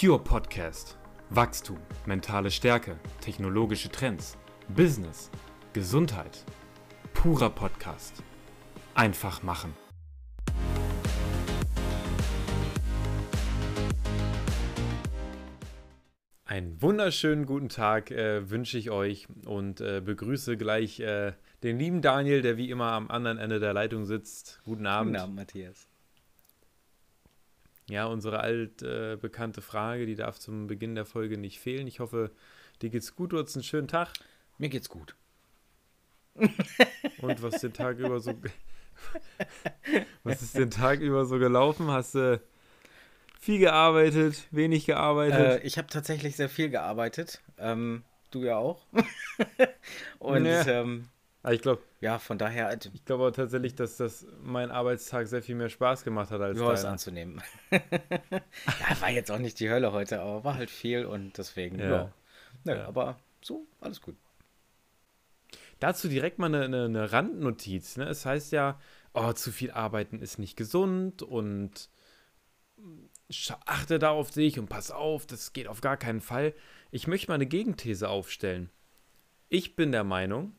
Pure Podcast. Wachstum, mentale Stärke, technologische Trends, Business, Gesundheit. Purer Podcast. Einfach machen. Einen wunderschönen guten Tag äh, wünsche ich euch und äh, begrüße gleich äh, den lieben Daniel, der wie immer am anderen Ende der Leitung sitzt. Guten Abend. Guten Abend, Matthias. Ja, unsere altbekannte Frage, die darf zum Beginn der Folge nicht fehlen. Ich hoffe, dir geht's gut, du hast einen schönen Tag. Mir geht's gut. Und was den Tag über so was ist den Tag über so gelaufen? Hast du viel gearbeitet, wenig gearbeitet? Äh, ich habe tatsächlich sehr viel gearbeitet. Ähm, du ja auch. Und Ja. ähm, Ah, ich glaube ja, von daher äh, ich glaub auch tatsächlich, dass das mein Arbeitstag sehr viel mehr Spaß gemacht hat als ja, deiner. anzunehmen. ja, war jetzt auch nicht die Hölle heute, aber war halt viel und deswegen, Ja. ja. Nö, Ja. Aber so, alles gut. Dazu direkt mal eine, eine, eine Randnotiz. Ne? Es heißt ja, oh, zu viel arbeiten ist nicht gesund und achte da auf dich und pass auf, das geht auf gar keinen Fall. Ich möchte mal eine Gegenthese aufstellen. Ich bin der Meinung,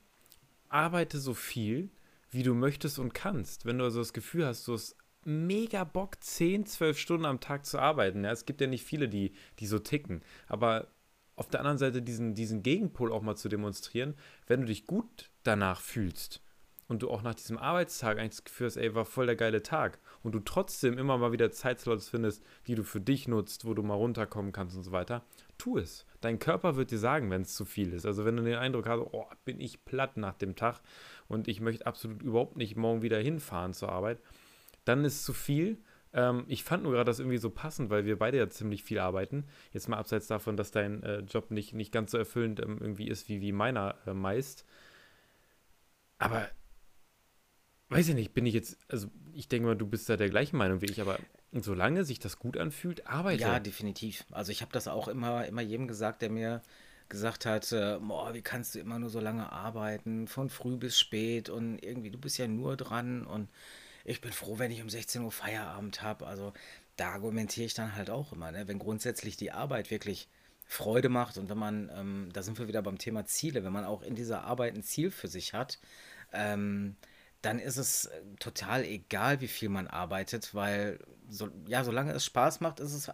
arbeite so viel, wie du möchtest und kannst. Wenn du also das Gefühl hast, du hast mega Bock, 10, 12 Stunden am Tag zu arbeiten. Ja, es gibt ja nicht viele, die, die so ticken. Aber auf der anderen Seite diesen, diesen Gegenpol auch mal zu demonstrieren, wenn du dich gut danach fühlst und du auch nach diesem Arbeitstag eigentlich das Gefühl hast, ey, war voll der geile Tag und du trotzdem immer mal wieder Zeitslots findest, die du für dich nutzt, wo du mal runterkommen kannst und so weiter, tu es. Dein Körper wird dir sagen, wenn es zu viel ist. Also wenn du den Eindruck hast, oh, bin ich platt nach dem Tag und ich möchte absolut überhaupt nicht morgen wieder hinfahren zur Arbeit, dann ist zu viel. Ähm, ich fand nur gerade das irgendwie so passend, weil wir beide ja ziemlich viel arbeiten. Jetzt mal abseits davon, dass dein äh, Job nicht, nicht ganz so erfüllend ähm, irgendwie ist wie, wie meiner äh, meist. Aber weiß ich nicht, bin ich jetzt, also ich denke mal, du bist da der gleichen Meinung wie ich, aber solange sich das gut anfühlt, arbeite. Ja, definitiv. Also ich habe das auch immer, immer jedem gesagt, der mir gesagt hat, äh, boah, wie kannst du immer nur so lange arbeiten, von früh bis spät und irgendwie, du bist ja nur dran und ich bin froh, wenn ich um 16 Uhr Feierabend habe. Also da argumentiere ich dann halt auch immer, ne? wenn grundsätzlich die Arbeit wirklich Freude macht und wenn man, ähm, da sind wir wieder beim Thema Ziele, wenn man auch in dieser Arbeit ein Ziel für sich hat, ähm, dann ist es äh, total egal, wie viel man arbeitet, weil so, ja, solange es Spaß macht, ist es,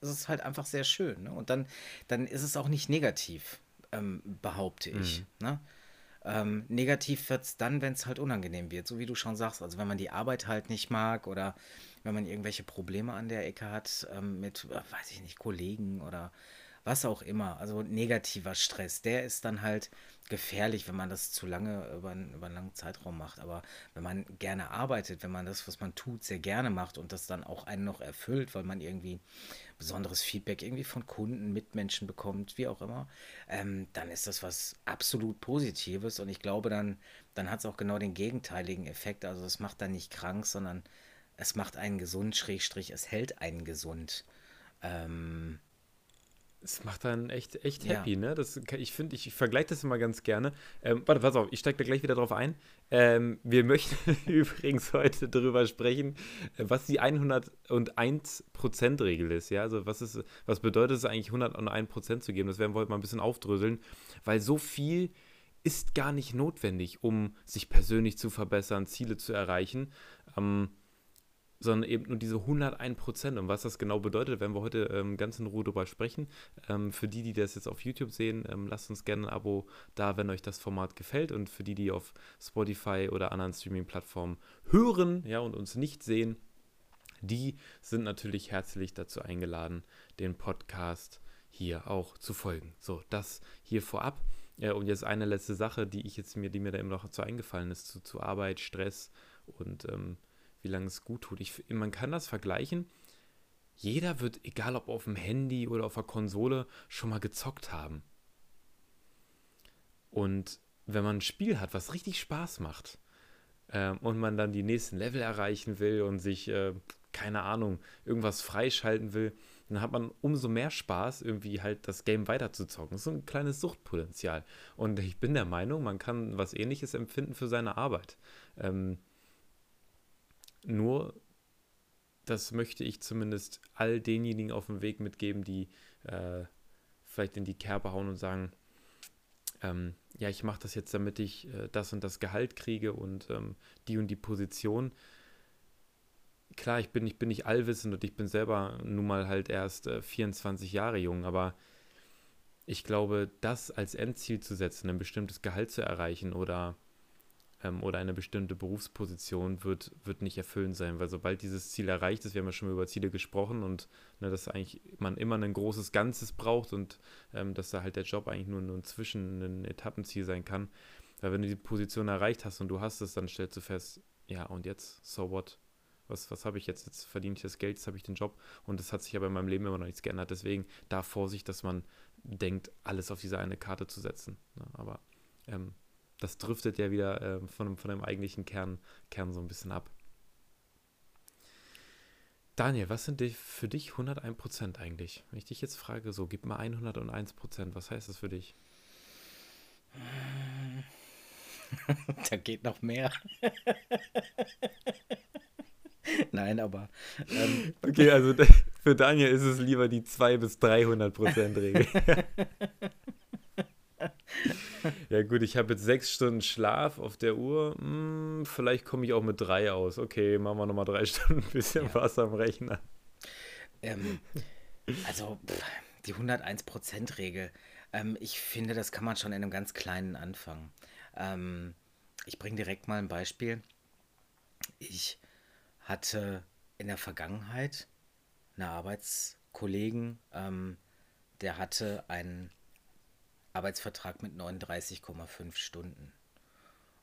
ist es halt einfach sehr schön. Ne? Und dann, dann ist es auch nicht negativ, ähm, behaupte ich. Ne? Ähm, negativ wird es dann, wenn es halt unangenehm wird, so wie du schon sagst. Also wenn man die Arbeit halt nicht mag oder wenn man irgendwelche Probleme an der Ecke hat ähm, mit, äh, weiß ich nicht, Kollegen oder was auch immer. Also negativer Stress, der ist dann halt gefährlich, wenn man das zu lange über, einen- über einen langen Zeitraum macht. Aber wenn man gerne arbeitet, wenn man das, was man tut, sehr gerne macht und das dann auch einen noch erfüllt, weil man irgendwie besonderes Feedback irgendwie von Kunden, Mitmenschen bekommt, wie auch immer, ähm, dann ist das was absolut Positives und ich glaube, dann, dann hat es auch genau den gegenteiligen Effekt. Also es macht dann nicht krank, sondern es macht einen gesund, Schrägstrich, es hält einen gesund. Ähm, Es macht dann echt, echt Ja. happy, ne? Das, ich finde, ich, ich vergleiche das immer ganz gerne. Ähm, warte, pass auf, ich steige da gleich wieder drauf ein. Ähm, wir möchten übrigens heute darüber sprechen, äh, was die 101%-Regel ist, ja? Also was ist, was bedeutet es eigentlich, 101% zu geben? Das werden wir heute mal ein bisschen aufdröseln, weil so viel ist gar nicht notwendig, um sich persönlich zu verbessern, Ziele zu erreichen. Ähm, sondern eben nur diese 101 Prozent. Und was das genau bedeutet, werden wir heute ähm, ganz in Ruhe drüber sprechen. Ähm, für die, die das jetzt auf YouTube sehen, ähm, lasst uns gerne ein Abo da, wenn euch das Format gefällt. Und für die, die auf Spotify oder anderen Streaming-Plattformen hören ja, und uns nicht sehen, die sind natürlich herzlich dazu eingeladen, den Podcast hier auch zu folgen. So, das hier vorab. Ja, und jetzt eine letzte Sache, die ich jetzt mir, die mir da eben noch so eingefallen ist, zu, zu Arbeit, Stress und ähm, wie lange es gut tut. Ich, man kann das vergleichen. Jeder wird, egal ob auf dem Handy oder auf der Konsole, schon mal gezockt haben. Und wenn man ein Spiel hat, was richtig Spaß macht, ähm, und man dann die nächsten Level erreichen will und sich, äh, keine Ahnung, irgendwas freischalten will, dann hat man umso mehr Spaß, irgendwie halt das Game weiterzuzocken. Das ist so ein kleines Suchtpotenzial. Und ich bin der Meinung, man kann was ähnliches empfinden für seine Arbeit. Ähm, nur das möchte ich zumindest all denjenigen auf dem Weg mitgeben, die äh, vielleicht in die Kerbe hauen und sagen, ähm, ja, ich mache das jetzt, damit ich äh, das und das Gehalt kriege und ähm, die und die Position. Klar, ich bin, ich bin nicht allwissend und ich bin selber nun mal halt erst äh, 24 Jahre jung, aber ich glaube, das als Endziel zu setzen, ein bestimmtes Gehalt zu erreichen oder ähm, oder eine bestimmte Berufsposition wird, wird nicht erfüllend sein, weil sobald dieses Ziel erreicht ist, wir haben ja schon über Ziele gesprochen und ne, dass eigentlich man immer ein großes Ganzes braucht und ähm, dass da halt der Job eigentlich nur, nur ein Zwischen-, ein Etappenziel sein kann. Weil wenn du die Position erreicht hast und du hast es, dann stellst du fest, ja und jetzt, so what? Was, was habe ich jetzt? Jetzt verdiene ich das Geld, jetzt habe ich den Job und das hat sich aber in meinem Leben immer noch nichts geändert. Deswegen da Vorsicht, dass man denkt, alles auf diese eine Karte zu setzen. Ne? Aber ähm, das driftet ja wieder äh, von, von dem eigentlichen Kern, Kern so ein bisschen ab. Daniel, was sind für dich 101% eigentlich? Wenn ich dich jetzt frage, so, gib mal 101%, was heißt das für dich? da geht noch mehr. Nein, aber. Ähm, okay, also für Daniel ist es lieber die 2 bis 300% Regel. ja, gut, ich habe jetzt sechs Stunden Schlaf auf der Uhr. Hm, vielleicht komme ich auch mit drei aus. Okay, machen wir nochmal drei Stunden ein bisschen ja. was am Rechner. Ähm, also, pff, die 101%-Regel. Ähm, ich finde, das kann man schon in einem ganz kleinen anfangen. Ähm, ich bringe direkt mal ein Beispiel. Ich hatte in der Vergangenheit einen Arbeitskollegen, ähm, der hatte einen Arbeitsvertrag mit 39,5 Stunden.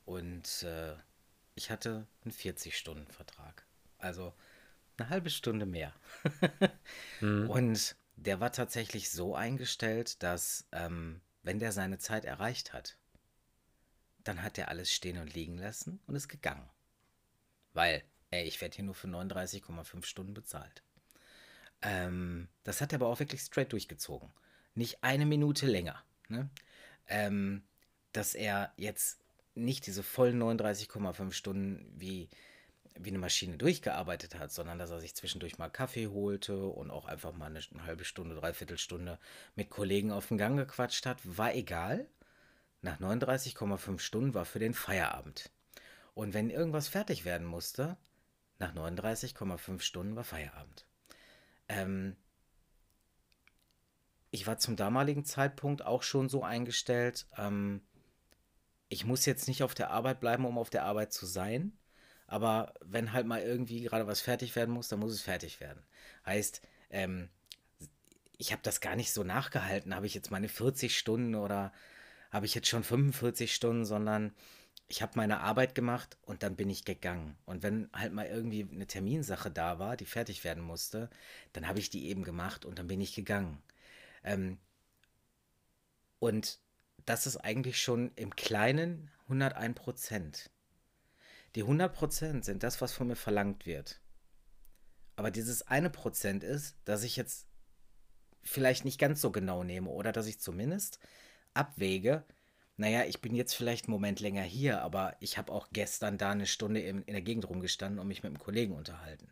Und äh, ich hatte einen 40-Stunden-Vertrag. Also eine halbe Stunde mehr. mhm. Und der war tatsächlich so eingestellt, dass ähm, wenn der seine Zeit erreicht hat, dann hat er alles stehen und liegen lassen und ist gegangen. Weil, ey, ich werde hier nur für 39,5 Stunden bezahlt. Ähm, das hat er aber auch wirklich straight durchgezogen. Nicht eine Minute länger ne? ähm, dass er jetzt nicht diese vollen 39,5 Stunden wie, wie eine Maschine durchgearbeitet hat, sondern dass er sich zwischendurch mal Kaffee holte und auch einfach mal eine, eine halbe Stunde, dreiviertel Stunde mit Kollegen auf den Gang gequatscht hat, war egal. Nach 39,5 Stunden war für den Feierabend. Und wenn irgendwas fertig werden musste, nach 39,5 Stunden war Feierabend. Ähm, ich war zum damaligen Zeitpunkt auch schon so eingestellt, ähm, ich muss jetzt nicht auf der Arbeit bleiben, um auf der Arbeit zu sein. Aber wenn halt mal irgendwie gerade was fertig werden muss, dann muss es fertig werden. Heißt, ähm, ich habe das gar nicht so nachgehalten. Habe ich jetzt meine 40 Stunden oder habe ich jetzt schon 45 Stunden, sondern ich habe meine Arbeit gemacht und dann bin ich gegangen. Und wenn halt mal irgendwie eine Terminsache da war, die fertig werden musste, dann habe ich die eben gemacht und dann bin ich gegangen. Ähm, und das ist eigentlich schon im Kleinen 101 Prozent. Die 100 Prozent sind das, was von mir verlangt wird. Aber dieses eine Prozent ist, dass ich jetzt vielleicht nicht ganz so genau nehme oder dass ich zumindest abwäge, naja, ich bin jetzt vielleicht einen Moment länger hier, aber ich habe auch gestern da eine Stunde in, in der Gegend rumgestanden und mich mit einem Kollegen unterhalten.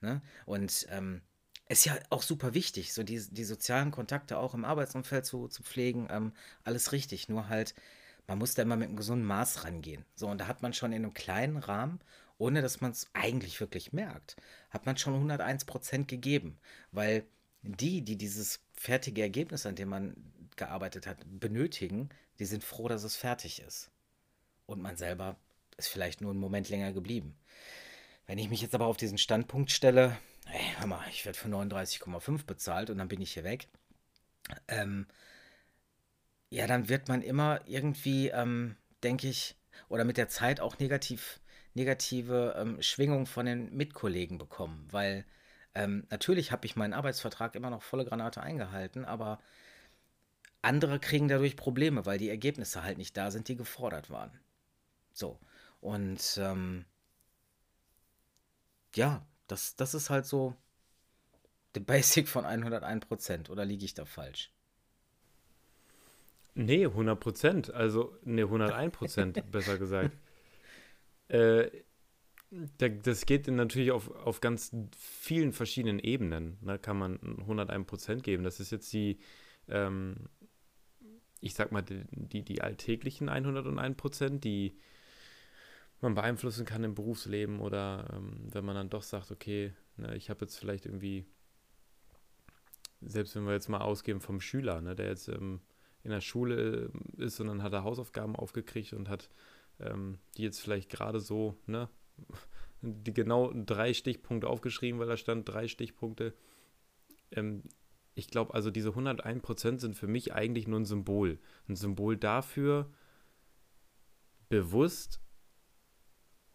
Ne? Und ähm, ist ja auch super wichtig, so die, die sozialen Kontakte auch im Arbeitsumfeld zu, zu pflegen, ähm, alles richtig. Nur halt, man muss da immer mit einem gesunden Maß rangehen. So, und da hat man schon in einem kleinen Rahmen, ohne dass man es eigentlich wirklich merkt, hat man schon 101 Prozent gegeben. Weil die, die dieses fertige Ergebnis, an dem man gearbeitet hat, benötigen, die sind froh, dass es fertig ist. Und man selber ist vielleicht nur einen Moment länger geblieben. Wenn ich mich jetzt aber auf diesen Standpunkt stelle, ey, hör mal, ich werde für 39,5 bezahlt und dann bin ich hier weg. Ähm, ja, dann wird man immer irgendwie, ähm, denke ich, oder mit der Zeit auch negativ, negative ähm, Schwingung von den Mitkollegen bekommen, weil ähm, natürlich habe ich meinen Arbeitsvertrag immer noch volle Granate eingehalten, aber andere kriegen dadurch Probleme, weil die Ergebnisse halt nicht da sind, die gefordert waren. So. Und ähm, ja, das, das ist halt so der Basic von 101%. Oder liege ich da falsch? Nee, 100%. Also, nee, 101%, besser gesagt. Äh, das geht natürlich auf, auf ganz vielen verschiedenen Ebenen. Da ne? kann man 101 Prozent geben. Das ist jetzt die, ähm, ich sag mal, die, die, die alltäglichen 101 Prozent, die man beeinflussen kann im Berufsleben oder ähm, wenn man dann doch sagt, okay, ne, ich habe jetzt vielleicht irgendwie, selbst wenn wir jetzt mal ausgehen vom Schüler, ne, der jetzt ähm, in der Schule äh, ist und dann hat er Hausaufgaben aufgekriegt und hat ähm, die jetzt vielleicht gerade so, ne, die genau drei Stichpunkte aufgeschrieben, weil da stand drei Stichpunkte. Ähm, ich glaube, also diese 101% sind für mich eigentlich nur ein Symbol. Ein Symbol dafür, bewusst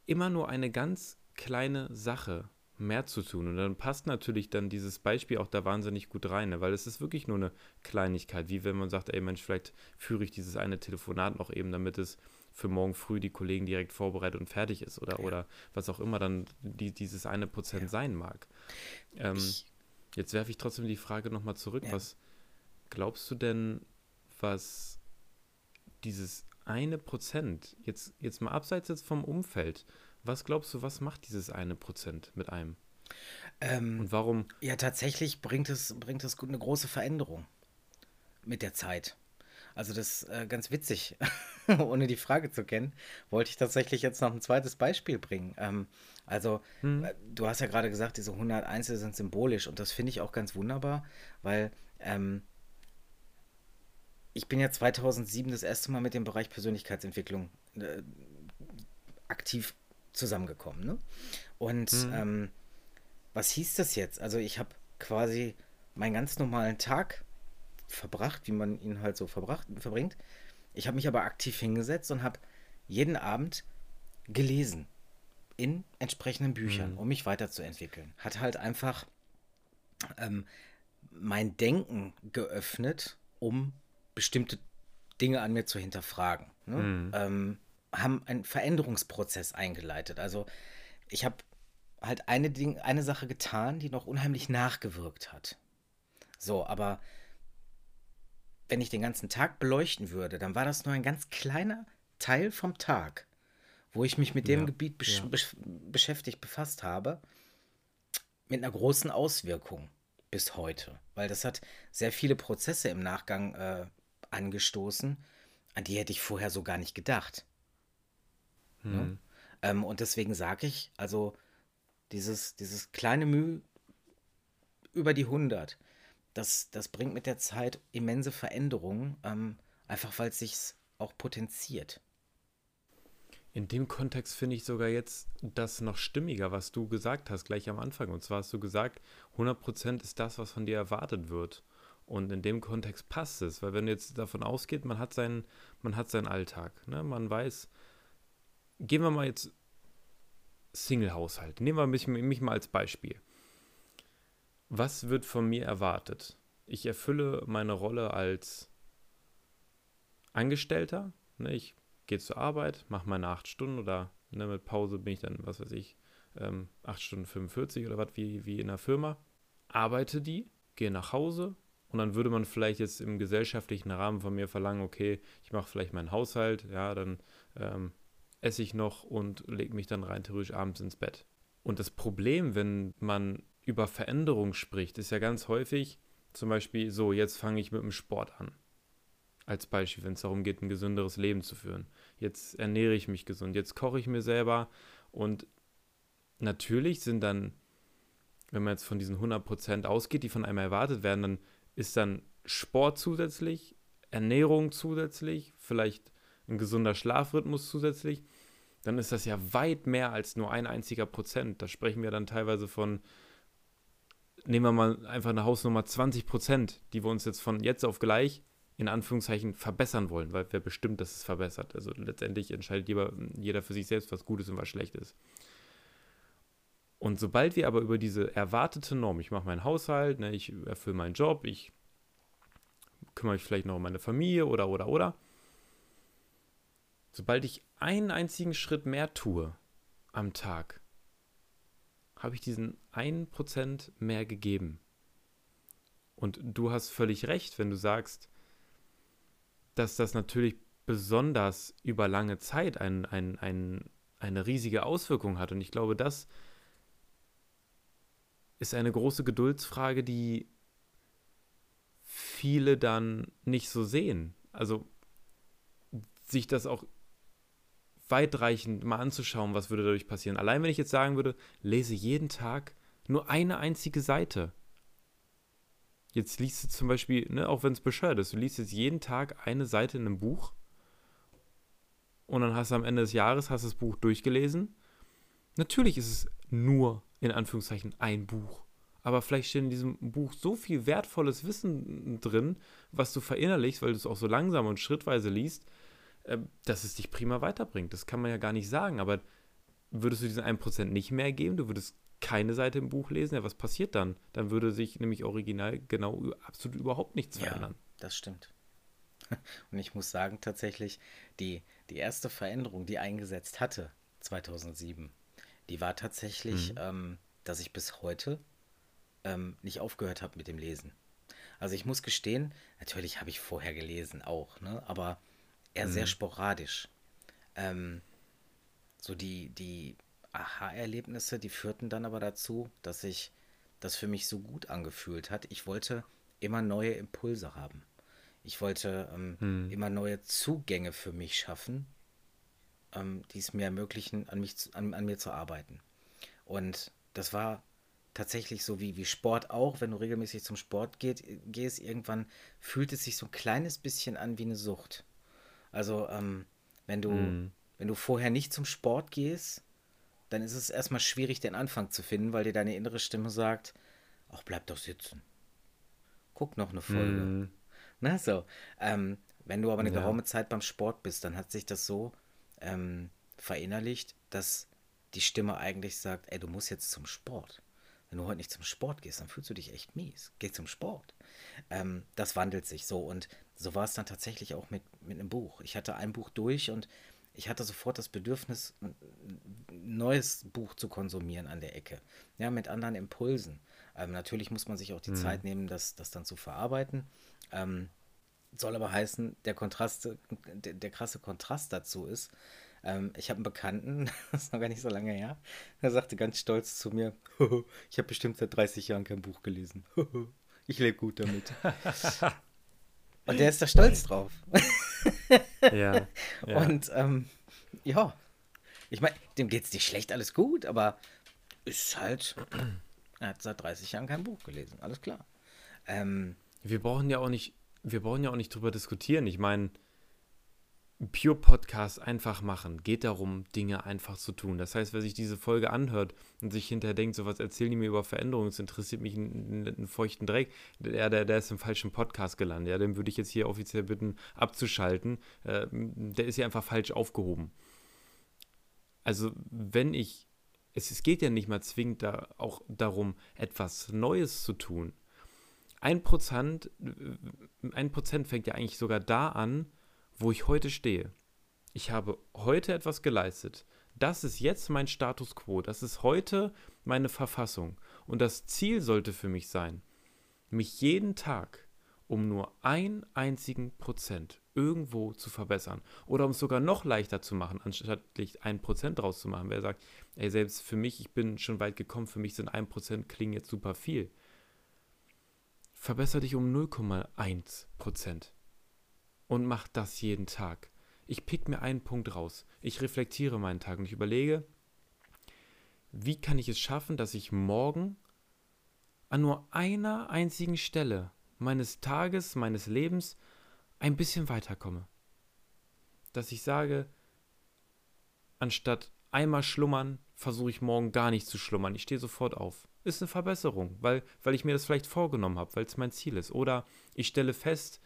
immer nur eine ganz kleine Sache mehr zu tun. Und dann passt natürlich dann dieses Beispiel auch da wahnsinnig gut rein, ne? weil es ist wirklich nur eine Kleinigkeit, wie wenn man sagt, ey Mensch, vielleicht führe ich dieses eine Telefonat noch eben, damit es für morgen früh die Kollegen direkt vorbereitet und fertig ist oder, ja. oder was auch immer dann die, dieses eine Prozent ja. sein mag. Ähm, jetzt werfe ich trotzdem die Frage nochmal zurück. Ja. Was glaubst du denn, was dieses eine Prozent, jetzt, jetzt mal abseits jetzt vom Umfeld, was glaubst du, was macht dieses eine Prozent mit einem? Ähm, und warum? Ja, tatsächlich bringt es, bringt es eine große Veränderung mit der Zeit. Also das ist äh, ganz witzig, ohne die Frage zu kennen, wollte ich tatsächlich jetzt noch ein zweites Beispiel bringen. Ähm, also hm. äh, du hast ja gerade gesagt, diese 101 sind symbolisch und das finde ich auch ganz wunderbar, weil ähm, ich bin ja 2007 das erste Mal mit dem Bereich Persönlichkeitsentwicklung äh, aktiv zusammengekommen. Ne? Und hm. ähm, was hieß das jetzt? Also ich habe quasi meinen ganz normalen Tag verbracht, wie man ihn halt so verbracht, verbringt. Ich habe mich aber aktiv hingesetzt und habe jeden Abend gelesen in entsprechenden Büchern, mhm. um mich weiterzuentwickeln. Hat halt einfach ähm, mein Denken geöffnet, um bestimmte Dinge an mir zu hinterfragen. Ne? Mhm. Ähm, haben einen Veränderungsprozess eingeleitet. Also ich habe halt eine, Ding, eine Sache getan, die noch unheimlich nachgewirkt hat. So, aber wenn ich den ganzen Tag beleuchten würde, dann war das nur ein ganz kleiner Teil vom Tag, wo ich mich mit dem ja, Gebiet besch ja. besch beschäftigt, befasst habe, mit einer großen Auswirkung bis heute. Weil das hat sehr viele Prozesse im Nachgang äh, angestoßen, an die hätte ich vorher so gar nicht gedacht. Hm. Ne? Ähm, und deswegen sage ich, also dieses, dieses kleine Mühe über die 100, das, das bringt mit der Zeit immense Veränderungen, ähm, einfach weil es sich auch potenziert. In dem Kontext finde ich sogar jetzt das noch stimmiger, was du gesagt hast, gleich am Anfang. Und zwar hast du gesagt, 100% ist das, was von dir erwartet wird. Und in dem Kontext passt es, weil wenn jetzt davon ausgeht, man hat seinen, man hat seinen Alltag. Ne? Man weiß, gehen wir mal jetzt Single-Haushalt. Nehmen wir mich, mich mal als Beispiel was wird von mir erwartet? Ich erfülle meine Rolle als Angestellter. Ne, ich gehe zur Arbeit, mache meine acht Stunden oder ne, mit Pause bin ich dann, was weiß ich, ähm, 8 Stunden 45 oder was wie, wie in der Firma. Arbeite die, gehe nach Hause und dann würde man vielleicht jetzt im gesellschaftlichen Rahmen von mir verlangen, okay, ich mache vielleicht meinen Haushalt, ja, dann ähm, esse ich noch und lege mich dann rein theoretisch abends ins Bett. Und das Problem, wenn man über Veränderung spricht, ist ja ganz häufig zum Beispiel so, jetzt fange ich mit dem Sport an. Als Beispiel, wenn es darum geht, ein gesünderes Leben zu führen. Jetzt ernähre ich mich gesund, jetzt koche ich mir selber und natürlich sind dann, wenn man jetzt von diesen 100% ausgeht, die von einem erwartet werden, dann ist dann Sport zusätzlich, Ernährung zusätzlich, vielleicht ein gesunder Schlafrhythmus zusätzlich, dann ist das ja weit mehr als nur ein einziger Prozent. Da sprechen wir dann teilweise von nehmen wir mal einfach eine Hausnummer 20 Prozent, die wir uns jetzt von jetzt auf gleich in Anführungszeichen verbessern wollen, weil wer bestimmt, dass es verbessert. Also letztendlich entscheidet jeder, jeder für sich selbst, was gut ist und was schlecht ist. Und sobald wir aber über diese erwartete Norm, ich mache meinen Haushalt, ne, ich erfülle meinen Job, ich kümmere mich vielleicht noch um meine Familie oder, oder, oder, sobald ich einen einzigen Schritt mehr tue am Tag, habe ich diesen 1% mehr gegeben. Und du hast völlig recht, wenn du sagst, dass das natürlich besonders über lange Zeit einen, einen, einen, eine riesige Auswirkung hat. Und ich glaube, das ist eine große Geduldsfrage, die viele dann nicht so sehen. Also sich das auch weitreichend mal anzuschauen, was würde dadurch passieren. Allein wenn ich jetzt sagen würde, lese jeden Tag nur eine einzige Seite. Jetzt liest du zum Beispiel, ne, auch wenn es bescheuert ist, du liest jetzt jeden Tag eine Seite in einem Buch und dann hast du am Ende des Jahres hast das Buch durchgelesen. Natürlich ist es nur in Anführungszeichen ein Buch. Aber vielleicht steht in diesem Buch so viel wertvolles Wissen drin, was du verinnerlichst, weil du es auch so langsam und schrittweise liest, äh, dass es dich prima weiterbringt. Das kann man ja gar nicht sagen. Aber würdest du diesen 1% nicht mehr geben, du würdest keine Seite im Buch lesen, ja, was passiert dann? Dann würde sich nämlich original genau absolut überhaupt nichts verändern. Ja, das stimmt. Und ich muss sagen, tatsächlich, die, die erste Veränderung, die eingesetzt hatte, 2007, die war tatsächlich, mhm. ähm, dass ich bis heute ähm, nicht aufgehört habe mit dem Lesen. Also ich muss gestehen, natürlich habe ich vorher gelesen auch, ne? aber eher mhm. sehr sporadisch. Ähm, so die, die Aha-Erlebnisse, die führten dann aber dazu, dass sich das für mich so gut angefühlt hat. Ich wollte immer neue Impulse haben. Ich wollte ähm, mhm. immer neue Zugänge für mich schaffen, ähm, die es mir ermöglichen, an, mich an, an mir zu arbeiten. Und das war tatsächlich so wie, wie Sport auch, wenn du regelmäßig zum Sport geht, gehst, irgendwann fühlt es sich so ein kleines bisschen an wie eine Sucht. Also, ähm, wenn du, mm. wenn du vorher nicht zum Sport gehst, dann ist es erstmal schwierig, den Anfang zu finden, weil dir deine innere Stimme sagt, ach, bleib doch sitzen. Guck noch eine Folge. Mm. Na, so. Ähm, wenn du aber eine ja. geraume Zeit beim Sport bist, dann hat sich das so ähm, verinnerlicht, dass die Stimme eigentlich sagt, ey, du musst jetzt zum Sport. Wenn du heute nicht zum Sport gehst, dann fühlst du dich echt mies. Geh zum Sport. Ähm, das wandelt sich so. Und so war es dann tatsächlich auch mit, mit einem Buch. Ich hatte ein Buch durch und ich hatte sofort das Bedürfnis, ein neues Buch zu konsumieren an der Ecke. Ja, mit anderen Impulsen. Ähm, natürlich muss man sich auch die mhm. Zeit nehmen, das, das dann zu verarbeiten. Ähm, soll aber heißen, der Kontrast, der, der krasse Kontrast dazu ist, ähm, ich habe einen Bekannten, das ist noch gar nicht so lange her, der sagte ganz stolz zu mir, ich habe bestimmt seit 30 Jahren kein Buch gelesen. ich lebe gut damit. Und der ist da stolz drauf. ja, ja. Und ähm, ja, ich meine, dem geht es nicht schlecht, alles gut, aber ist halt, er hat seit 30 Jahren kein Buch gelesen, alles klar. Ähm, wir brauchen ja auch nicht, wir brauchen ja auch nicht drüber diskutieren. Ich meine, Pure Podcast einfach machen. Geht darum, Dinge einfach zu tun. Das heißt, wer sich diese Folge anhört und sich hinterher denkt, so was erzählen die mir über Veränderungen, es interessiert mich einen, einen feuchten Dreck, der, der, der ist im falschen Podcast gelandet. Ja, den würde ich jetzt hier offiziell bitten, abzuschalten. Äh, der ist ja einfach falsch aufgehoben. Also, wenn ich, es, es geht ja nicht mal zwingend da auch darum, etwas Neues zu tun. Ein Prozent, ein Prozent fängt ja eigentlich sogar da an, wo ich heute stehe. Ich habe heute etwas geleistet. Das ist jetzt mein Status quo. Das ist heute meine Verfassung. Und das Ziel sollte für mich sein, mich jeden Tag um nur einen einzigen Prozent irgendwo zu verbessern. Oder um es sogar noch leichter zu machen, anstatt ein Prozent draus zu machen. Wer sagt, ey, selbst für mich, ich bin schon weit gekommen, für mich sind ein Prozent klingen jetzt super viel. Verbessere dich um 0,1 Prozent und mache das jeden Tag. Ich pick mir einen Punkt raus. Ich reflektiere meinen Tag und ich überlege, wie kann ich es schaffen, dass ich morgen an nur einer einzigen Stelle meines Tages, meines Lebens ein bisschen weiterkomme. Dass ich sage, anstatt einmal schlummern, versuche ich morgen gar nicht zu schlummern. Ich stehe sofort auf. Ist eine Verbesserung, weil, weil ich mir das vielleicht vorgenommen habe, weil es mein Ziel ist. Oder ich stelle fest,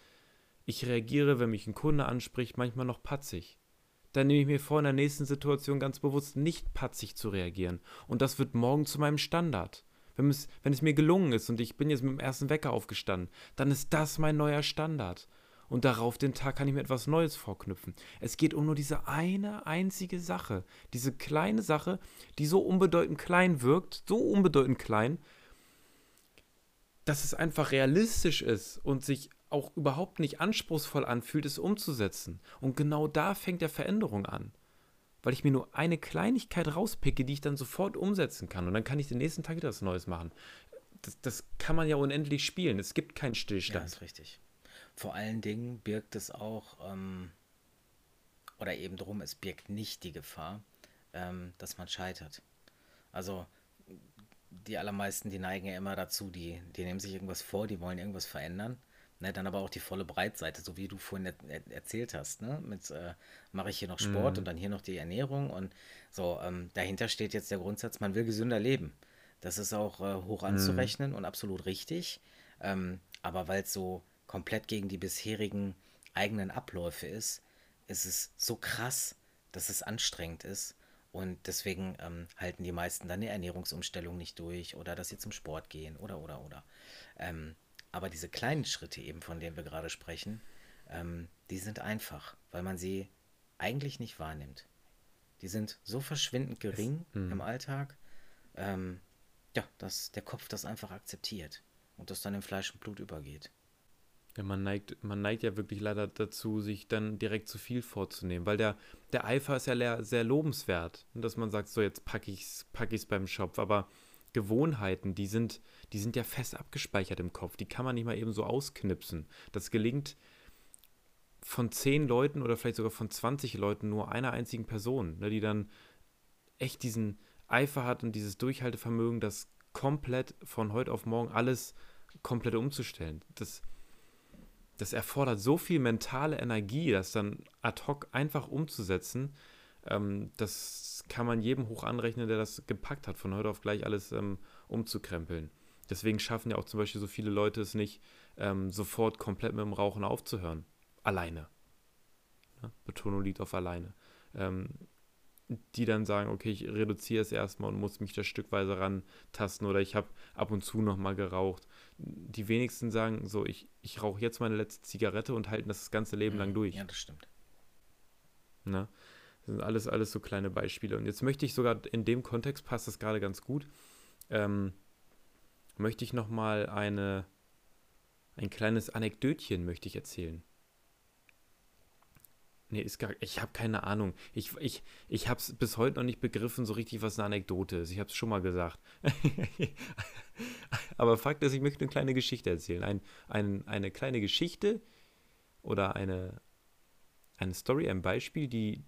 ich reagiere, wenn mich ein Kunde anspricht, manchmal noch patzig. Dann nehme ich mir vor, in der nächsten Situation ganz bewusst nicht patzig zu reagieren. Und das wird morgen zu meinem Standard. Wenn es, wenn es mir gelungen ist und ich bin jetzt mit dem ersten Wecker aufgestanden, dann ist das mein neuer Standard. Und darauf den Tag kann ich mir etwas Neues vorknüpfen. Es geht um nur diese eine einzige Sache. Diese kleine Sache, die so unbedeutend klein wirkt, so unbedeutend klein, dass es einfach realistisch ist und sich auch überhaupt nicht anspruchsvoll anfühlt, es umzusetzen. Und genau da fängt der Veränderung an. weil ich mir nur eine Kleinigkeit rauspicke, die ich dann sofort umsetzen kann. Und dann kann ich den nächsten Tag wieder was Neues machen. Das, das kann man ja unendlich spielen. Es gibt keinen Stillstand. Ja, ist richtig. Vor allen Dingen birgt es auch, ähm, oder eben drum, es birgt nicht die Gefahr, ähm, dass man scheitert. Also die allermeisten, die neigen ja immer dazu, die, die nehmen sich irgendwas vor, die wollen irgendwas verändern Ne, dann aber auch die volle Breitseite, so wie du vorhin er erzählt hast. Ne? Mit äh, mache ich hier noch Sport mm. und dann hier noch die Ernährung und so. Ähm, dahinter steht jetzt der Grundsatz, man will gesünder leben. Das ist auch äh, hoch mhm. anzurechnen mm. und absolut richtig. Ähm, aber weil es so komplett gegen die bisherigen eigenen Abläufe ist, ist es so krass, dass es anstrengend ist. Und deswegen ähm, halten die meisten dann eine Ernährungsumstellung nicht durch oder dass sie zum Sport gehen oder oder oder. Ähm, aber diese kleinen Schritte eben, von denen wir gerade sprechen, ähm, die sind einfach, weil man sie eigentlich nicht wahrnimmt. Die sind so verschwindend gering es, hm. im Alltag, ähm, ja, dass der Kopf das einfach akzeptiert und das dann in Fleisch und Blut übergeht. Ja, man neigt, man neigt ja wirklich leider dazu, sich dann direkt zu viel vorzunehmen, weil der, der Eifer ist ja sehr lobenswert, dass man sagt, so jetzt packe ich es pack ich's beim Schopf, aber Gewohnheiten, die sind, die sind ja fest abgespeichert im Kopf. Die kann man nicht mal eben so ausknipsen. Das gelingt von zehn Leuten oder vielleicht sogar von 20 Leuten nur einer einzigen Person, ne, die dann echt diesen Eifer hat und dieses Durchhaltevermögen, das komplett von heute auf morgen alles komplett umzustellen. Das, das erfordert so viel mentale Energie, das dann ad hoc einfach umzusetzen. Ähm, das kann man jedem hoch anrechnen, der das gepackt hat, von heute auf gleich alles ähm, umzukrempeln. Deswegen schaffen ja auch zum Beispiel so viele Leute es nicht, ähm, sofort komplett mit dem Rauchen aufzuhören. Alleine. Ja, Betonung liegt auf alleine. Ähm, die dann sagen, okay, ich reduziere es erstmal und muss mich da stückweise rantasten oder ich habe ab und zu nochmal geraucht. Die wenigsten sagen so, ich, ich rauche jetzt meine letzte Zigarette und halten das das ganze Leben lang mhm. durch. Ja, das stimmt. Na? Das sind alles, alles so kleine Beispiele. Und jetzt möchte ich sogar, in dem Kontext passt das gerade ganz gut, ähm, möchte ich nochmal eine, ein kleines Anekdötchen möchte ich erzählen. Nee, ist gar, ich habe keine Ahnung. Ich, ich, ich habe es bis heute noch nicht begriffen, so richtig, was eine Anekdote ist. Ich habe es schon mal gesagt. Aber Fakt ist, ich möchte eine kleine Geschichte erzählen. Ein, ein, eine kleine Geschichte oder eine, eine Story, ein Beispiel, die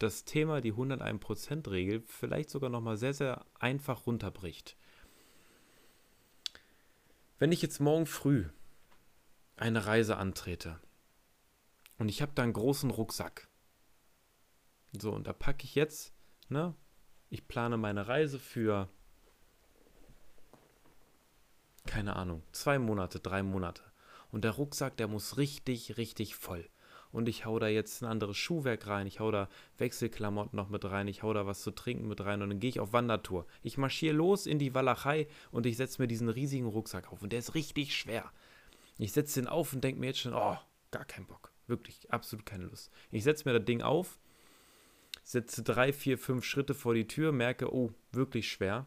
das Thema, die 101%-Regel, vielleicht sogar nochmal sehr, sehr einfach runterbricht. Wenn ich jetzt morgen früh eine Reise antrete und ich habe da einen großen Rucksack, so, und da packe ich jetzt, ne, ich plane meine Reise für, keine Ahnung, zwei Monate, drei Monate. Und der Rucksack, der muss richtig, richtig voll und ich hau da jetzt ein anderes Schuhwerk rein, ich hau da Wechselklamotten noch mit rein, ich hau da was zu trinken mit rein und dann gehe ich auf Wandertour. Ich marschiere los in die Walachei und ich setze mir diesen riesigen Rucksack auf und der ist richtig schwer. Ich setze den auf und denke mir jetzt schon, oh, gar keinen Bock. Wirklich, absolut keine Lust. Ich setze mir das Ding auf, setze drei, vier, fünf Schritte vor die Tür, merke, oh, wirklich schwer.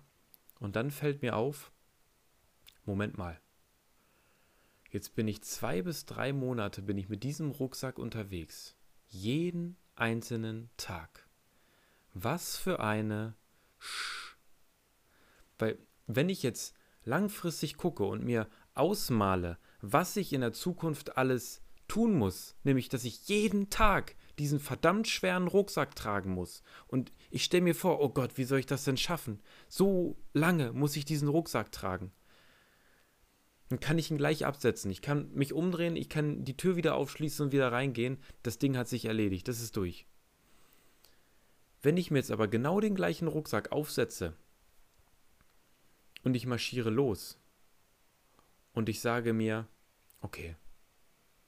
Und dann fällt mir auf, Moment mal, Jetzt bin ich zwei bis drei Monate bin ich mit diesem Rucksack unterwegs. Jeden einzelnen Tag. Was für eine Sch. Weil, wenn ich jetzt langfristig gucke und mir ausmale, was ich in der Zukunft alles tun muss, nämlich dass ich jeden Tag diesen verdammt schweren Rucksack tragen muss. Und ich stelle mir vor, oh Gott, wie soll ich das denn schaffen? So lange muss ich diesen Rucksack tragen dann kann ich ihn gleich absetzen. Ich kann mich umdrehen, ich kann die Tür wieder aufschließen und wieder reingehen. Das Ding hat sich erledigt, das ist durch. Wenn ich mir jetzt aber genau den gleichen Rucksack aufsetze und ich marschiere los und ich sage mir, okay,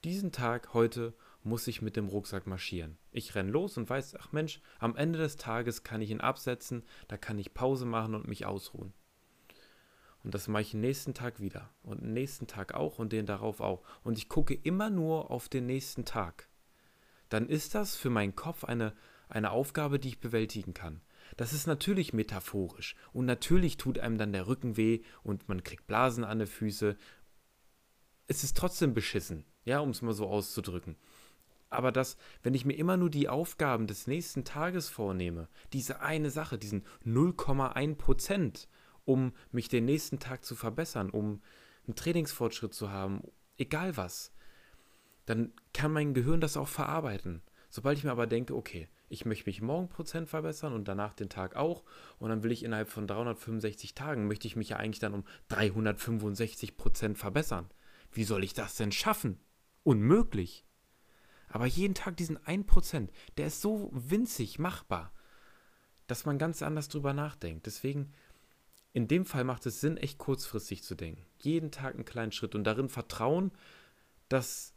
diesen Tag heute muss ich mit dem Rucksack marschieren. Ich renne los und weiß, ach Mensch, am Ende des Tages kann ich ihn absetzen, da kann ich Pause machen und mich ausruhen. Und das mache ich den nächsten Tag wieder. Und den nächsten Tag auch und den darauf auch. Und ich gucke immer nur auf den nächsten Tag. Dann ist das für meinen Kopf eine, eine Aufgabe, die ich bewältigen kann. Das ist natürlich metaphorisch. Und natürlich tut einem dann der Rücken weh und man kriegt Blasen an den Füße. Es ist trotzdem beschissen, ja, um es mal so auszudrücken. Aber dass, wenn ich mir immer nur die Aufgaben des nächsten Tages vornehme, diese eine Sache, diesen 0,1 Prozent, um mich den nächsten Tag zu verbessern, um einen Trainingsfortschritt zu haben, egal was, dann kann mein Gehirn das auch verarbeiten. Sobald ich mir aber denke, okay, ich möchte mich morgen Prozent verbessern und danach den Tag auch und dann will ich innerhalb von 365 Tagen, möchte ich mich ja eigentlich dann um 365 Prozent verbessern. Wie soll ich das denn schaffen? Unmöglich. Aber jeden Tag diesen 1%, der ist so winzig machbar, dass man ganz anders drüber nachdenkt. Deswegen, in dem Fall macht es Sinn, echt kurzfristig zu denken. Jeden Tag einen kleinen Schritt und darin vertrauen, dass,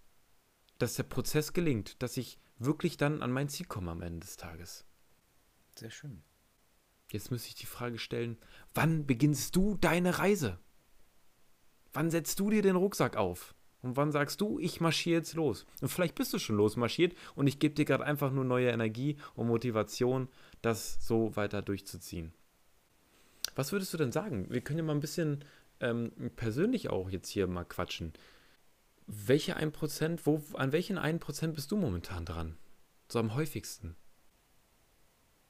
dass der Prozess gelingt, dass ich wirklich dann an mein Ziel komme am Ende des Tages. Sehr schön. Jetzt müsste ich die Frage stellen, wann beginnst du deine Reise? Wann setzt du dir den Rucksack auf? Und wann sagst du, ich marschiere jetzt los? Und vielleicht bist du schon losmarschiert und ich gebe dir gerade einfach nur neue Energie und Motivation, das so weiter durchzuziehen. Was würdest du denn sagen? Wir können ja mal ein bisschen ähm, persönlich auch jetzt hier mal quatschen. Welche 1%, wo, an welchen 1% bist du momentan dran? So am häufigsten?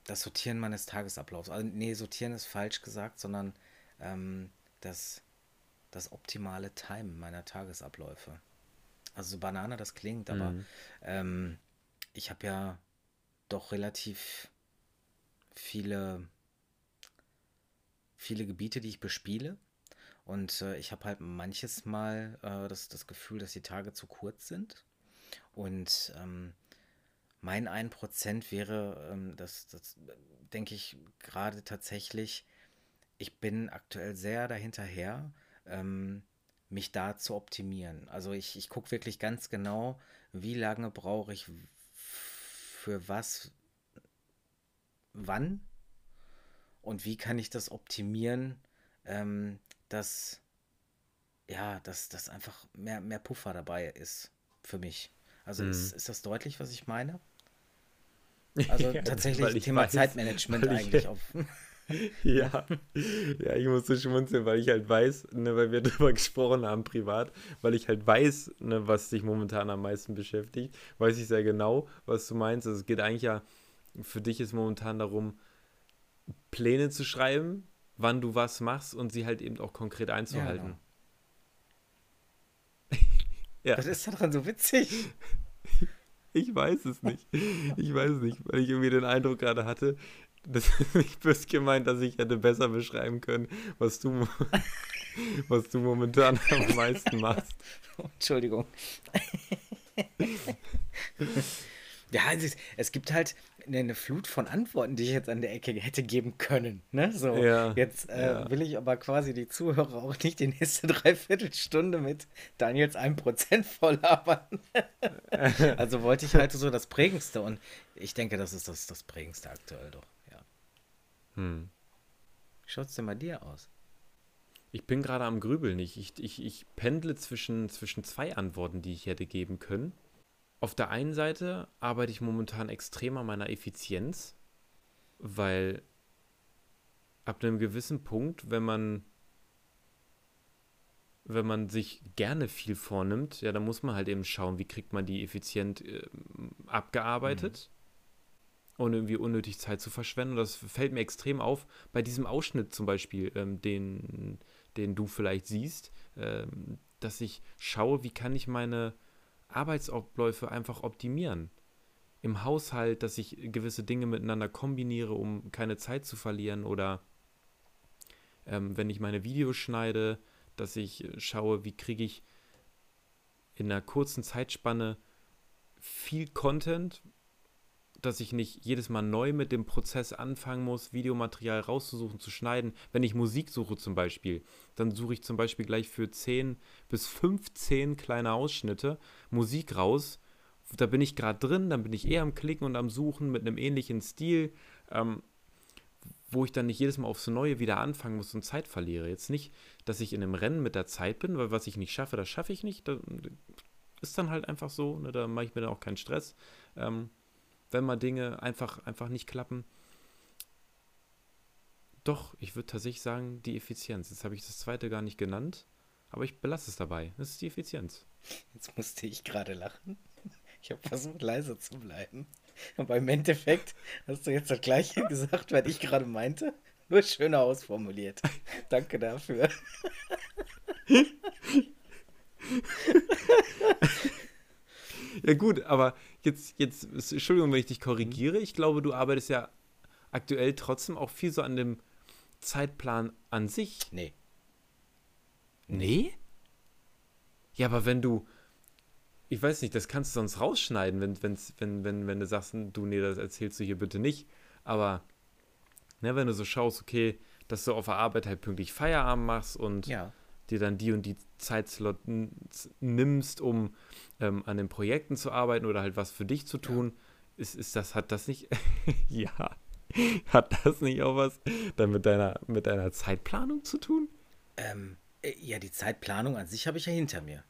Das Sortieren meines Tagesablaufs. Also, nee, sortieren ist falsch gesagt, sondern ähm, das, das optimale Time meiner Tagesabläufe. Also so banane das klingt, aber mhm. ähm, ich habe ja doch relativ viele, viele Gebiete, die ich bespiele. Und äh, ich habe halt manches Mal äh, das, das Gefühl, dass die Tage zu kurz sind. Und ähm, mein 1% wäre, ähm, das, das denke ich gerade tatsächlich, ich bin aktuell sehr dahinterher, ähm, mich da zu optimieren. Also ich, ich gucke wirklich ganz genau, wie lange brauche ich für was, wann und wie kann ich das optimieren, ähm, dass ja, dass, dass einfach mehr, mehr Puffer dabei ist für mich. Also mhm. ist, ist das deutlich, was ich meine? Also ja, tatsächlich Thema weiß, Zeitmanagement eigentlich ich, auf. ja, ja, ich musste schmunzeln, weil ich halt weiß, ne, weil wir darüber gesprochen haben privat, weil ich halt weiß, ne, was dich momentan am meisten beschäftigt, weiß ich sehr genau, was du meinst. Also es geht eigentlich ja, für dich ist momentan darum, Pläne zu schreiben, wann du was machst und sie halt eben auch konkret einzuhalten. Ja, genau. ja. Was ist daran so witzig? Ich weiß es nicht. Ich weiß es nicht, weil ich irgendwie den Eindruck gerade hatte, das ist nicht böse gemeint, dass ich hätte besser beschreiben können, was du, was du momentan am meisten machst. Entschuldigung. Ja, es, es, gibt halt eine Flut von Antworten, die ich jetzt an der Ecke hätte geben können. Ne? So, ja, jetzt äh, ja. will ich aber quasi die Zuhörer auch nicht die nächste Dreiviertelstunde mit Daniels 1% voll labern. also wollte ich halt so das Prägendste und ich denke, das ist das, das Prägendste aktuell doch. Hm. Wie schaut es denn bei dir aus? Ich bin gerade am Grübeln. Ich, ich, ich, ich pendle zwischen, zwischen zwei Antworten, die ich hätte geben können auf der einen Seite arbeite ich momentan extrem an meiner Effizienz, weil ab einem gewissen Punkt, wenn man wenn man sich gerne viel vornimmt, ja, dann muss man halt eben schauen, wie kriegt man die effizient äh, abgearbeitet, mhm. Ohne irgendwie unnötig Zeit zu verschwenden. Und das fällt mir extrem auf bei diesem Ausschnitt zum Beispiel, ähm, den, den du vielleicht siehst, ähm, dass ich schaue, wie kann ich meine Arbeitsabläufe einfach optimieren. Im Haushalt, dass ich gewisse Dinge miteinander kombiniere, um keine Zeit zu verlieren oder ähm, wenn ich meine Videos schneide, dass ich schaue, wie kriege ich in einer kurzen Zeitspanne viel Content, dass ich nicht jedes Mal neu mit dem Prozess anfangen muss, Videomaterial rauszusuchen, zu schneiden. Wenn ich Musik suche zum Beispiel, dann suche ich zum Beispiel gleich für 10 bis 15 kleine Ausschnitte Musik raus. Da bin ich gerade drin, dann bin ich eher am Klicken und am Suchen mit einem ähnlichen Stil, ähm, wo ich dann nicht jedes Mal aufs Neue wieder anfangen muss und Zeit verliere. Jetzt nicht, dass ich in einem Rennen mit der Zeit bin, weil was ich nicht schaffe, das schaffe ich nicht. Das ist dann halt einfach so, ne? da mache ich mir dann auch keinen Stress. Ähm, wenn mal Dinge einfach, einfach nicht klappen. Doch, ich würde tatsächlich sagen, die Effizienz. Jetzt habe ich das zweite gar nicht genannt, aber ich belasse es dabei. Das ist die Effizienz. Jetzt musste ich gerade lachen. Ich habe versucht, leise zu bleiben. Aber im Endeffekt hast du jetzt das Gleiche gesagt, was ich gerade meinte. Nur schöner ausformuliert. Danke dafür. ja, gut, aber jetzt, jetzt, Entschuldigung, wenn ich dich korrigiere. Ich glaube, du arbeitest ja aktuell trotzdem auch viel so an dem Zeitplan an sich. Nee. Nee? Ja, aber wenn du, ich weiß nicht, das kannst du sonst rausschneiden, wenn, wenn's, wenn, wenn, wenn du sagst, du, nee, das erzählst du hier bitte nicht. Aber ne, wenn du so schaust, okay, dass du auf der Arbeit halt pünktlich Feierabend machst und Ja. Dir dann die und die Zeitslot nimmst, um ähm, an den Projekten zu arbeiten oder halt was für dich zu tun, ist, ist das, hat das nicht, ja, hat das nicht auch was dann mit deiner, mit deiner Zeitplanung zu tun? Ähm, äh, ja, die Zeitplanung an sich habe ich ja hinter mir.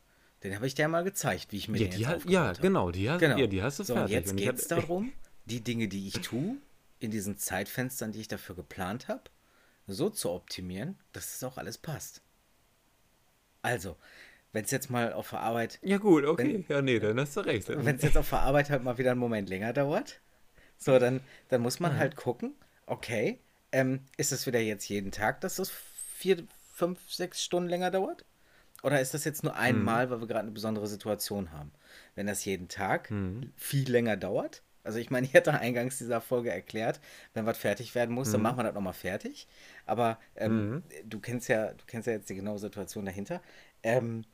Den habe ich dir mal gezeigt, wie ich mir Ja, den die jetzt aufgebaut ja, habe. genau, die hast, Genau. ja, die hast du So, und fertig. jetzt Und ich geht es darum, die Dinge, die ich tue, in diesen Zeitfenstern, die ich dafür geplant habe, so zu optimieren, dass es auch alles passt. Also, wenn es jetzt mal auf der Arbeit, Ja, gut, okay. ja, nee, dann hast du recht. wenn es jetzt auf der Arbeit halt mal wieder einen Moment länger dauert, so, dann, dann muss man halt gucken, okay, ähm, ist es wieder jetzt jeden Tag, dass das vier, fünf, sechs Stunden länger dauert? Oder ist das jetzt nur einmal, weil wir gerade eine besondere Situation haben? Wenn das jeden Tag viel länger dauert, also ich meine, ich hatte eingangs dieser Folge erklärt, wenn was fertig werden muss, dann machen wir das nochmal fertig. Aber ähm, du kennst ja, du kennst ja jetzt die genaue Situation dahinter. Ähm,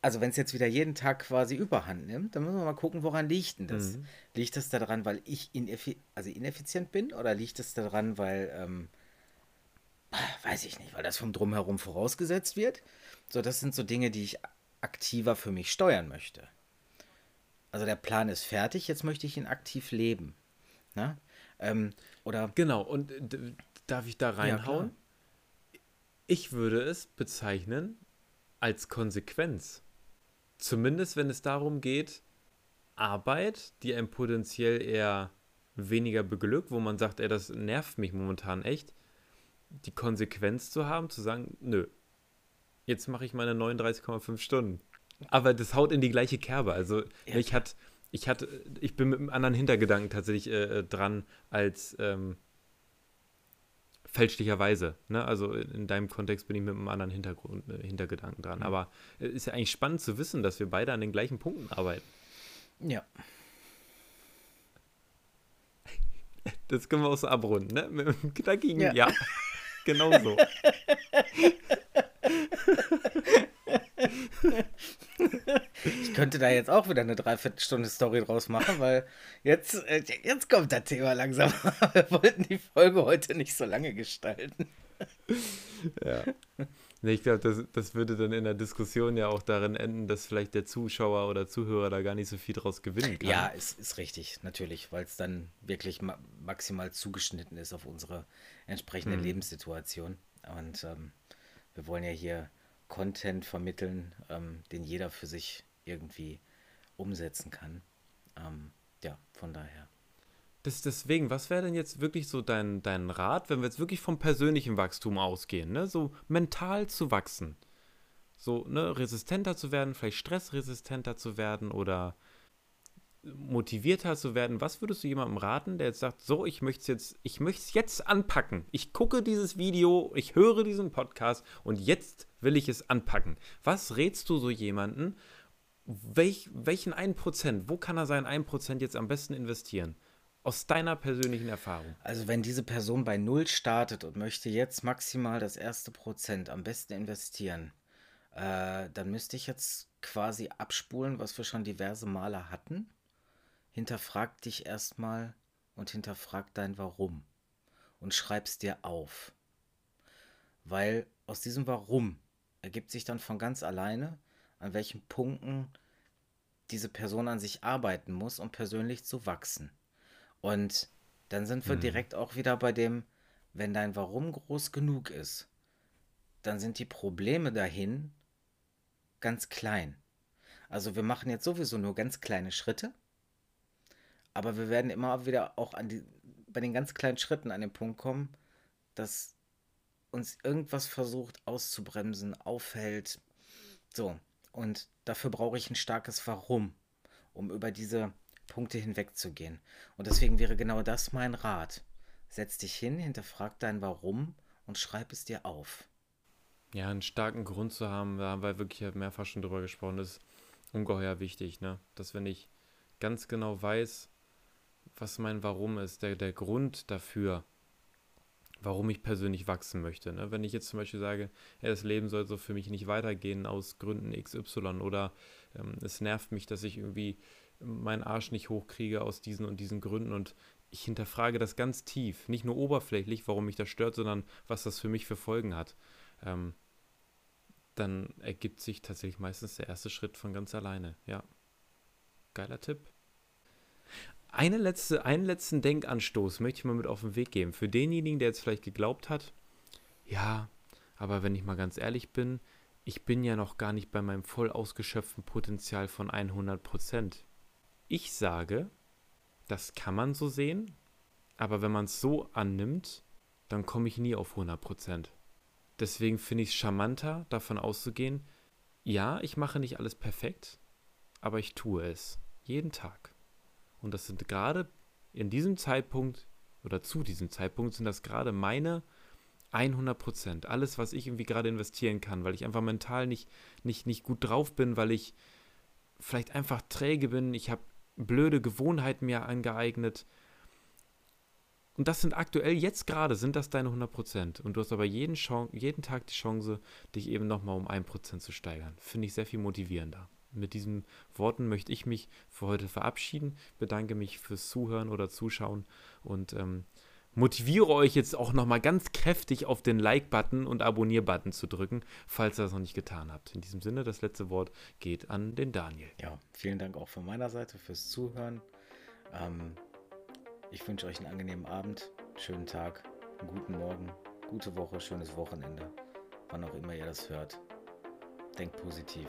also wenn es jetzt wieder jeden Tag quasi überhand nimmt, dann müssen wir mal gucken, woran liegt denn das? Liegt das daran, weil ich ineffi also ineffizient bin oder liegt es daran, weil, ähm, weiß ich nicht, weil das vom Drumherum vorausgesetzt wird? So, das sind so Dinge, die ich aktiver für mich steuern möchte. Also der Plan ist fertig, jetzt möchte ich ihn aktiv leben. Na? Ähm, oder Genau, und darf ich da reinhauen? ich würde es bezeichnen als Konsequenz. Zumindest wenn es darum geht, Arbeit, die einem potenziell eher weniger beglückt, wo man sagt, ey, das nervt mich momentan echt, die Konsequenz zu haben, zu sagen, nö, jetzt mache ich meine 39,5 Stunden. Aber das haut in die gleiche Kerbe. Also Ja, ich hatte, ich hatte, ich bin mit einem anderen Hintergedanken tatsächlich äh, äh, dran als ähm, fälschlicherweise. Ne? Also in, in deinem Kontext bin ich mit einem anderen Hintergrund, äh, Hintergedanken dran. Aber es ist ja eigentlich spannend zu wissen, dass wir beide an den gleichen Punkten arbeiten. ja. Das können wir auch so abrunden, ne? Mit einem knackigen Ja. Ja. Genau so. Ich könnte da jetzt auch wieder eine Dreiviertelstunde Story draus machen, weil jetzt, äh, jetzt kommt das Thema langsam. Wir wollten die Folge heute nicht so lange gestalten. Ja. Nee, ich glaube, das, das würde dann in der Diskussion ja auch darin enden, dass vielleicht der Zuschauer oder Zuhörer da gar nicht so viel draus gewinnen kann. Ja, ist, ist richtig, natürlich, weil es dann wirklich ma maximal zugeschnitten ist auf unsere entsprechende Lebenssituation. Und ähm, wir wollen ja hier Content vermitteln, ähm, den jeder für sich irgendwie umsetzen kann. Ähm, ja, von daher. Das, deswegen, was wäre denn jetzt wirklich so dein, dein Rat, wenn wir jetzt wirklich vom persönlichen Wachstum ausgehen, ne? So mental zu wachsen. So, ne, resistenter zu werden, vielleicht stressresistenter zu werden oder motivierter zu werden. Was würdest du jemandem raten, der jetzt sagt, so, ich möchte es jetzt, ich möchte jetzt anpacken. Ich gucke dieses Video, ich höre diesen Podcast und jetzt will ich es anpacken. Was rätst du so jemanden? Welch, welchen 1%, wo kann er sein 1% jetzt am besten investieren? Aus deiner persönlichen Erfahrung. Also wenn diese Person bei Null startet und möchte jetzt maximal das erste Prozent am besten investieren, äh, dann müsste ich jetzt quasi abspulen, was wir schon diverse Male hatten. Hinterfrag dich erstmal und hinterfrag dein Warum und schreib's dir auf. Weil aus diesem Warum ergibt sich dann von ganz alleine, an welchen Punkten diese Person an sich arbeiten muss, um persönlich zu wachsen. Und dann sind wir direkt auch wieder bei dem, wenn dein Warum groß genug ist, dann sind die Probleme dahin ganz klein. Also wir machen jetzt sowieso nur ganz kleine Schritte, aber wir werden immer wieder auch an die, bei den ganz kleinen Schritten an den Punkt kommen, dass uns irgendwas versucht auszubremsen, aufhält. So. Und dafür brauche ich ein starkes Warum, um über diese Punkte hinwegzugehen. Und deswegen wäre genau das mein Rat. Setz dich hin, hinterfrag dein Warum und schreib es dir auf. Ja, einen starken Grund zu haben, da haben wir wirklich mehrfach schon drüber gesprochen, ist ungeheuer wichtig, ne? Dass wenn ich ganz genau weiß, was mein Warum ist, der, der Grund dafür, warum ich persönlich wachsen möchte. Ne? Wenn ich jetzt zum Beispiel sage, ja, das Leben soll so für mich nicht weitergehen aus Gründen XY oder ähm, es nervt mich, dass ich irgendwie meinen Arsch nicht hochkriege aus diesen und diesen Gründen und ich hinterfrage das ganz tief, nicht nur oberflächlich, warum mich das stört, sondern was das für mich für Folgen hat. Ähm, dann ergibt sich tatsächlich meistens der erste Schritt von ganz alleine. Ja. Geiler Tipp. Eine letzte, einen letzten Denkanstoß möchte ich mal mit auf den Weg geben. Für denjenigen, der jetzt vielleicht geglaubt hat, ja, aber wenn ich mal ganz ehrlich bin, ich bin ja noch gar nicht bei meinem voll ausgeschöpften Potenzial von 100 Prozent. Ich sage, das kann man so sehen, aber wenn man es so annimmt, dann komme ich nie auf 100 Prozent. Deswegen finde ich es charmanter, davon auszugehen, ja, ich mache nicht alles perfekt, aber ich tue es. Jeden Tag. Und das sind gerade in diesem Zeitpunkt oder zu diesem Zeitpunkt sind das gerade meine 100 Prozent. Alles, was ich irgendwie gerade investieren kann, weil ich einfach mental nicht, nicht, nicht gut drauf bin, weil ich vielleicht einfach träge bin. Ich habe blöde Gewohnheiten mir angeeignet. Und das sind aktuell, jetzt gerade, sind das deine 100 Prozent. Und du hast aber jeden, jeden Tag die Chance, dich eben nochmal um 1 Prozent zu steigern. Finde ich sehr viel motivierender mit diesen Worten möchte ich mich für heute verabschieden. Bedanke mich fürs Zuhören oder Zuschauen und ähm, motiviere euch jetzt auch nochmal ganz kräftig auf den Like-Button und Abonnier-Button zu drücken, falls ihr das noch nicht getan habt. In diesem Sinne, das letzte Wort geht an den Daniel. Ja, vielen Dank auch von meiner Seite fürs Zuhören. Ähm, ich wünsche euch einen angenehmen Abend, schönen Tag, einen guten Morgen, gute Woche, schönes Wochenende, wann auch immer ihr das hört. Denkt positiv.